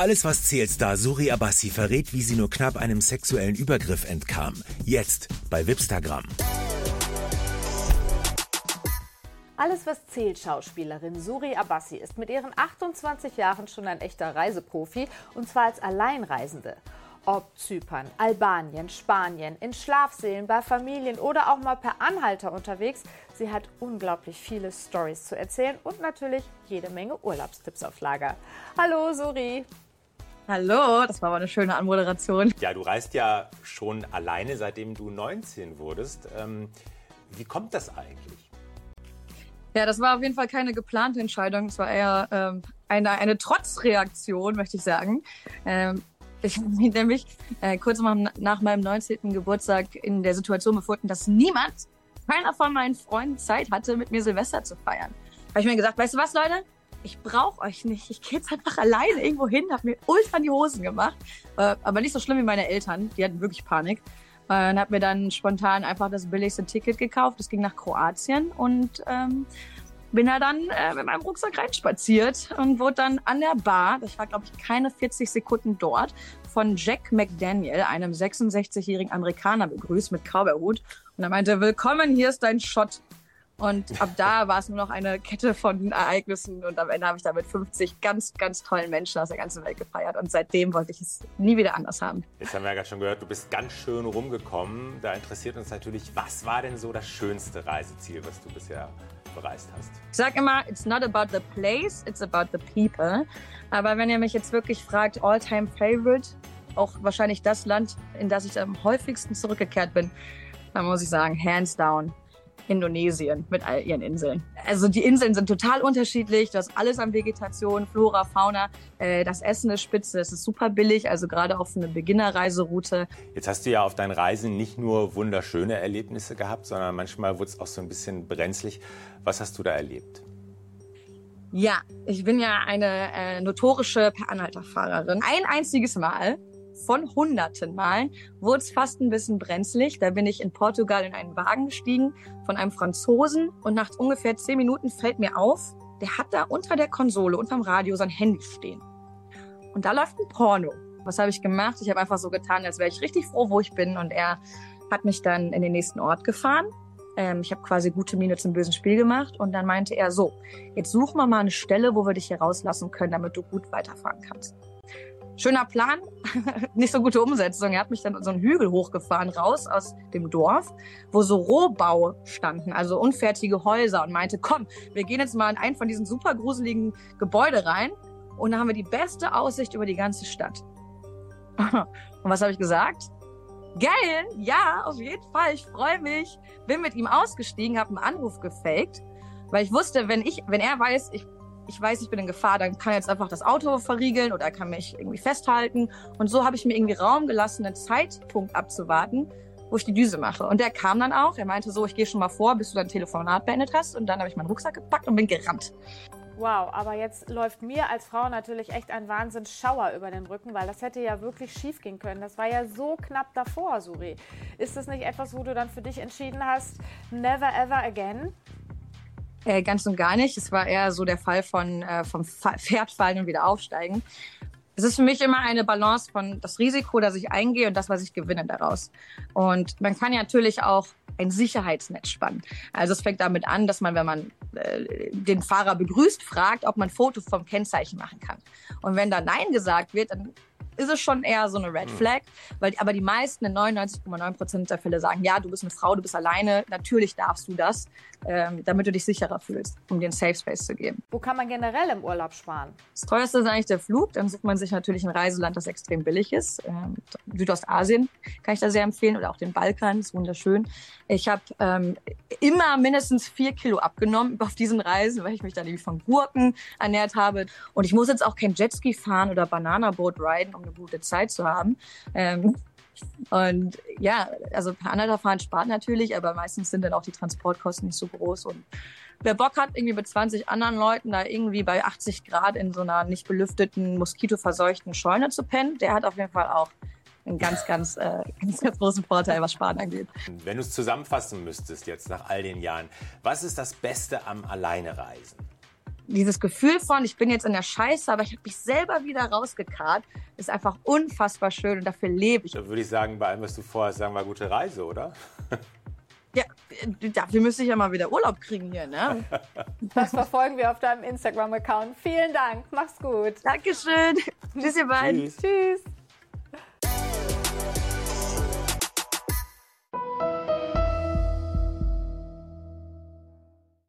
Alles, was zählt, Star Suri Abassi verrät, wie sie nur knapp einem sexuellen Übergriff entkam. Jetzt bei Wipstagram. Alles, was zählt, Schauspielerin Suri Abassi ist mit ihren 28 Jahren schon ein echter Reiseprofi und zwar als Alleinreisende. Ob Zypern, Albanien, Spanien, in Schlafsälen, bei Familien oder auch mal per Anhalter unterwegs, sie hat unglaublich viele Stories zu erzählen und natürlich jede Menge Urlaubstipps auf Lager. Hallo Suri! Hallo, das war aber eine schöne Anmoderation. Ja, du reist ja schon alleine, seitdem du 19 wurdest. Ähm, wie kommt das eigentlich? Ja, das war auf jeden Fall keine geplante Entscheidung. Es war eher ähm, eine, eine Trotzreaktion, möchte ich sagen. Ähm, ich habe mich nämlich äh, kurz nach meinem 19. Geburtstag in der Situation befunden, dass niemand, keiner von meinen Freunden Zeit hatte, mit mir Silvester zu feiern. Habe ich mir gesagt, weißt du was, Leute? Ich brauche euch nicht. Ich gehe jetzt einfach alleine irgendwo hin, habe mir ultra in die Hosen gemacht. Äh, aber nicht so schlimm wie meine Eltern. Die hatten wirklich Panik. Äh, und habe mir dann spontan einfach das billigste Ticket gekauft. Das ging nach Kroatien und ähm, bin da dann äh, mit meinem Rucksack reinspaziert und wurde dann an der Bar, ich war glaube ich keine 40 Sekunden dort, von Jack McDaniel, einem 66-jährigen Amerikaner, begrüßt mit Cowboyhut. Und er meinte, willkommen, hier ist dein Shot. Und ab da war es nur noch eine Kette von Ereignissen und am Ende habe ich da mit 50 ganz, ganz tollen Menschen aus der ganzen Welt gefeiert. Und seitdem wollte ich es nie wieder anders haben. Jetzt haben wir ja gerade schon gehört, du bist ganz schön rumgekommen. Da interessiert uns natürlich, was war denn so das schönste Reiseziel, was du bisher bereist hast? Ich sage immer, it's not about the place, it's about the people. Aber wenn ihr mich jetzt wirklich fragt, all-time favorite, auch wahrscheinlich das Land, in das ich am häufigsten zurückgekehrt bin, dann muss ich sagen, hands down, Indonesien mit all ihren Inseln. Also die Inseln sind total unterschiedlich. Du hast alles an Vegetation, Flora, Fauna. Äh, das Essen ist spitze, es ist super billig, also gerade auch für eine Beginnerreiseroute. Jetzt hast du ja auf deinen Reisen nicht nur wunderschöne Erlebnisse gehabt, sondern manchmal wurde es auch so ein bisschen brenzlig. Was hast du da erlebt? Ja, ich bin ja eine äh, notorische Per Anhalter-Fahrerin. Ein einziges Mal von hunderten Malen wurde es fast ein bisschen brenzlig. Da bin ich in Portugal in einen Wagen gestiegen von einem Franzosen und nach ungefähr zehn Minuten fällt mir auf, der hat da unter der Konsole, unterm Radio sein Handy stehen. Und da läuft ein Porno. Was habe ich gemacht? Ich habe einfach so getan, als wäre ich richtig froh, wo ich bin. Und er hat mich dann in den nächsten Ort gefahren. Ähm, ich habe quasi gute Miene zum bösen Spiel gemacht. Und dann meinte er so, jetzt suchen wir mal eine Stelle, wo wir dich hier rauslassen können, damit du gut weiterfahren kannst schöner Plan, nicht so gute Umsetzung. Er hat mich dann so einen Hügel hochgefahren, raus aus dem Dorf, wo so Rohbau standen, also unfertige Häuser und meinte, komm, wir gehen jetzt mal in einen von diesen super gruseligen Gebäude rein und dann haben wir die beste Aussicht über die ganze Stadt. und was habe ich gesagt? Geil, ja, auf jeden Fall, ich freue mich. Bin mit ihm ausgestiegen, habe einen Anruf gefaked, weil ich wusste, wenn ich, wenn er weiß, ich ich weiß, ich bin in Gefahr, dann kann er jetzt einfach das Auto verriegeln oder er kann mich irgendwie festhalten. Und so habe ich mir irgendwie Raum gelassen, einen Zeitpunkt abzuwarten, wo ich die Düse mache. Und der kam dann auch. Er meinte so, ich gehe schon mal vor, bis du dein Telefonat beendet hast. Und dann habe ich meinen Rucksack gepackt und bin gerannt. Wow, aber jetzt läuft mir als Frau natürlich echt ein Wahnsinnsschauer über den Rücken, weil das hätte ja wirklich schief gehen können. Das war ja so knapp davor, Suri. Ist das nicht etwas, wo du dann für dich entschieden hast, never ever again? Äh, ganz und gar nicht. Es war eher so der Fall von äh, vom Pferd fallen und wieder aufsteigen. Es ist für mich immer eine Balance von das Risiko, das ich eingehe und das, was ich gewinne daraus. Und man kann ja natürlich auch ein Sicherheitsnetz spannen. Also es fängt damit an, dass man, wenn man äh, den Fahrer begrüßt, fragt, ob man ein Foto vom Kennzeichen machen kann. Und wenn da Nein gesagt wird, dann ist es schon eher so eine Red hm. Flag, weil aber die meisten in 99,9 Prozent der Fälle sagen, ja, du bist eine Frau, du bist alleine, natürlich darfst du das, ähm, damit du dich sicherer fühlst, um dir einen Safe Space zu geben. Wo kann man generell im Urlaub sparen? Das teuerste ist eigentlich der Flug, dann sucht man sich natürlich ein Reiseland, das extrem billig ist. Ähm, Südostasien kann ich da sehr empfehlen oder auch den Balkan, ist wunderschön. Ich habe ähm, immer mindestens vier Kilo abgenommen auf diesen Reisen, weil ich mich dann nämlich von Gurken ernährt habe. Und ich muss jetzt auch kein Jetski fahren oder Bananaboot riden, um eine gute Zeit zu haben. Ähm, und ja, also per Anhalter fahren spart natürlich, aber meistens sind dann auch die Transportkosten nicht so groß. Und wer Bock hat, irgendwie mit 20 anderen Leuten da irgendwie bei 80 Grad in so einer nicht belüfteten, moskitoverseuchten Scheune zu pennen, der hat auf jeden Fall auch einen ganz, ganz, äh, ganz, ganz großen Vorteil, was Sparen angeht. Wenn du es zusammenfassen müsstest jetzt nach all den Jahren, was ist das Beste am Alleinereisen? Dieses Gefühl von, ich bin jetzt in der Scheiße, aber ich habe mich selber wieder rausgekarrt, ist einfach unfassbar schön und dafür lebe ich. Da würde ich sagen, bei allem, was du vorhast, sagen wir gute Reise, oder? Ja, dafür müsste ich ja mal wieder Urlaub kriegen hier, ne? Das verfolgen wir auf deinem Instagram-Account. Vielen Dank. Mach's gut. Dankeschön. Tschüss, ihr beiden. Tschüss. Tschüss.